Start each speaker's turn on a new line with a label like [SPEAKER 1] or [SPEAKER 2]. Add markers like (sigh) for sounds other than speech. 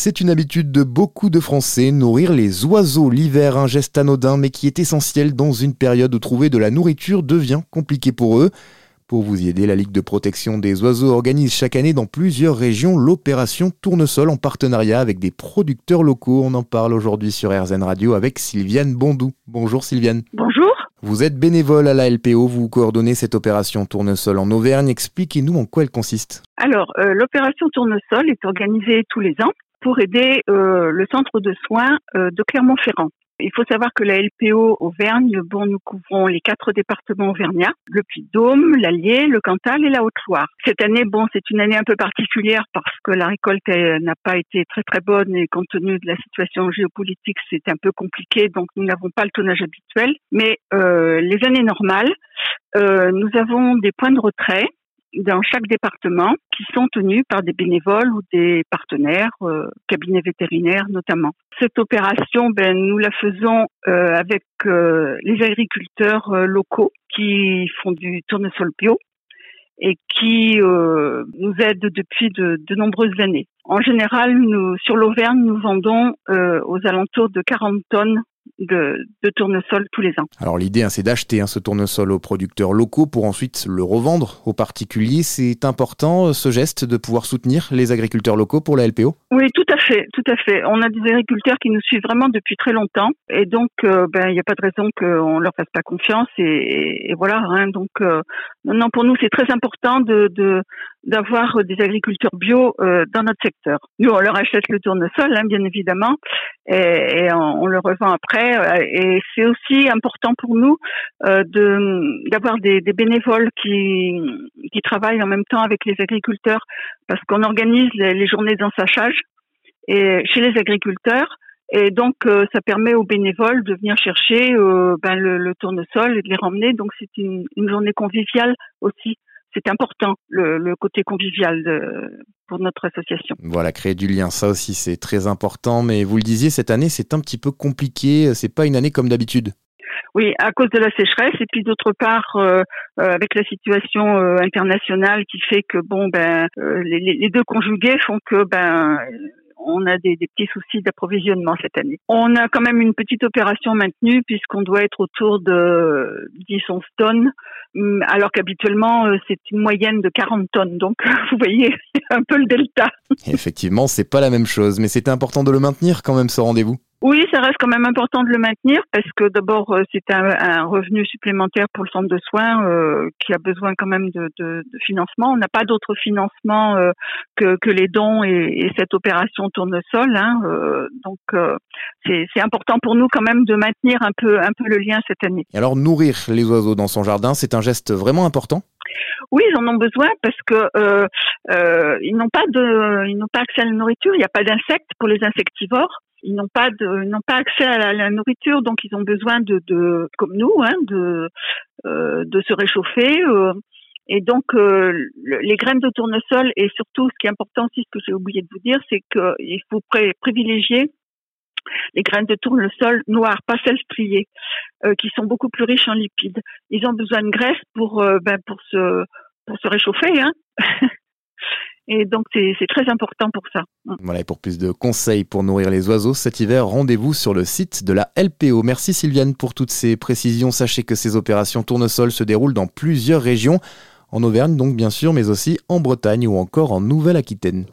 [SPEAKER 1] C'est une habitude de beaucoup de Français, nourrir les oiseaux l'hiver, un geste anodin mais qui est essentiel dans une période où trouver de la nourriture devient compliqué pour eux. Pour vous y aider, la Ligue de protection des oiseaux organise chaque année dans plusieurs régions l'opération Tournesol en partenariat avec des producteurs locaux. On en parle aujourd'hui sur RZN Radio avec Sylviane Bondou. Bonjour Sylviane.
[SPEAKER 2] Bonjour.
[SPEAKER 1] Vous êtes bénévole à la LPO, vous coordonnez cette opération Tournesol en Auvergne. Expliquez-nous en quoi elle consiste.
[SPEAKER 2] Alors, euh, l'opération Tournesol est organisée tous les ans pour aider euh, le centre de soins euh, de Clermont-Ferrand. Il faut savoir que la LPO Auvergne, bon, nous couvrons les quatre départements auvergnats, le Puy-de-Dôme, l'Allier, le Cantal et la Haute-Loire. Cette année, bon, c'est une année un peu particulière parce que la récolte n'a pas été très très bonne et compte tenu de la situation géopolitique, c'est un peu compliqué, donc nous n'avons pas le tonnage habituel. Mais euh, les années normales, euh, nous avons des points de retrait dans chaque département qui sont tenus par des bénévoles ou des partenaires, euh, cabinets vétérinaires notamment. Cette opération, ben, nous la faisons euh, avec euh, les agriculteurs locaux qui font du tournesol bio et qui nous aident depuis de, de, nombreuses années. En général, nous, sur l'Auvergne, nous vendons aux alentours de 40 tonnes de, tournesol tous les ans.
[SPEAKER 1] Alors l'idée, hein, c'est d'acheter hein, ce tournesol aux producteurs locaux pour ensuite le revendre aux particuliers. C'est important ce geste de pouvoir soutenir les agriculteurs locaux pour la LPO
[SPEAKER 2] Oui, tout à fait, tout à fait. On a des agriculteurs qui nous suivent vraiment depuis très longtemps et donc euh, ben il n'y a pas de raison qu'on leur fasse pas confiance et, voilà. Hein, donc euh, non, pour nous c'est très important de, d'avoir des agriculteurs bio euh, dans notre secteur. Nous, on leur achète le tournesol, hein, bien évidemment, et, on, le revend après. Euh, et c'est aussi important pour nous euh, de d'avoir des, des, bénévoles qui qui travaillent en même temps avec les agriculteurs, parce qu'on organise les, journées d'ensachage et chez les agriculteurs. Et donc, ça permet aux bénévoles de venir chercher ben, le, le, tournesol et de les ramener. Donc, c'est une, une journée conviviale aussi c'est important le, côté convivial pour notre association.
[SPEAKER 1] Voilà, créer du lien, ça aussi c'est très important. Mais vous le disiez, cette année c'est un petit peu compliqué. C'est pas une année comme d'habitude.
[SPEAKER 2] Oui, à cause de la sécheresse et puis d'autre part euh, euh, avec la situation euh, internationale qui fait que bon ben les, les, deux conjugués font que ben on a des, petits soucis d'approvisionnement cette année. On a quand même une petite opération maintenue puisqu'on doit être autour de 10-11 tonnes, alors qu'habituellement euh, c'est une moyenne de 40 tonnes. Donc vous voyez (laughs) un peu le delta.
[SPEAKER 1] Effectivement, c'est pas la même chose, mais c'était important de le maintenir quand même ce rendez-vous.
[SPEAKER 2] Oui, ça reste quand même important de le maintenir parce que d'abord euh, c'est un, revenu supplémentaire pour le centre de soins euh, qui a besoin quand même de, financement. On n'a pas d'autre financement euh, que, les dons et, cette opération tournesol. Hein, donc c'est important pour nous quand même de maintenir un peu un peu le lien cette année.
[SPEAKER 1] alors nourrir les oiseaux dans son jardin, c'est un geste vraiment important?
[SPEAKER 2] Oui, ils en ont besoin parce que ils n'ont pas de, ils n'ont pas accès à la nourriture. Il n'y a pas d'insectes pour les insectivores ils n'ont pas de, n'ont pas accès à la, nourriture, donc ils ont besoin de, de comme nous, hein, de, euh, de se réchauffer. Euh, et donc euh, les graines de tournesol et surtout, ce qui est important aussi, ce que j'ai oublié de vous dire, c'est qu'il faut privilégier les graines de tournesol noires, pas celles striées, qui sont beaucoup plus riches en lipides. Ils ont besoin de graisse pour, ben, pour se pour se réchauffer. Hein (laughs) Et donc, c'est très important pour ça.
[SPEAKER 1] Mm. Voilà, et pour plus de conseils pour nourrir les oiseaux cet hiver, rendez-vous sur le site de la LPO. Merci Sylviane pour toutes ces précisions. Sachez que ces opérations tournesol se déroulent dans plusieurs régions, en Auvergne donc bien sûr, mais aussi en Bretagne ou encore en Nouvelle-Aquitaine.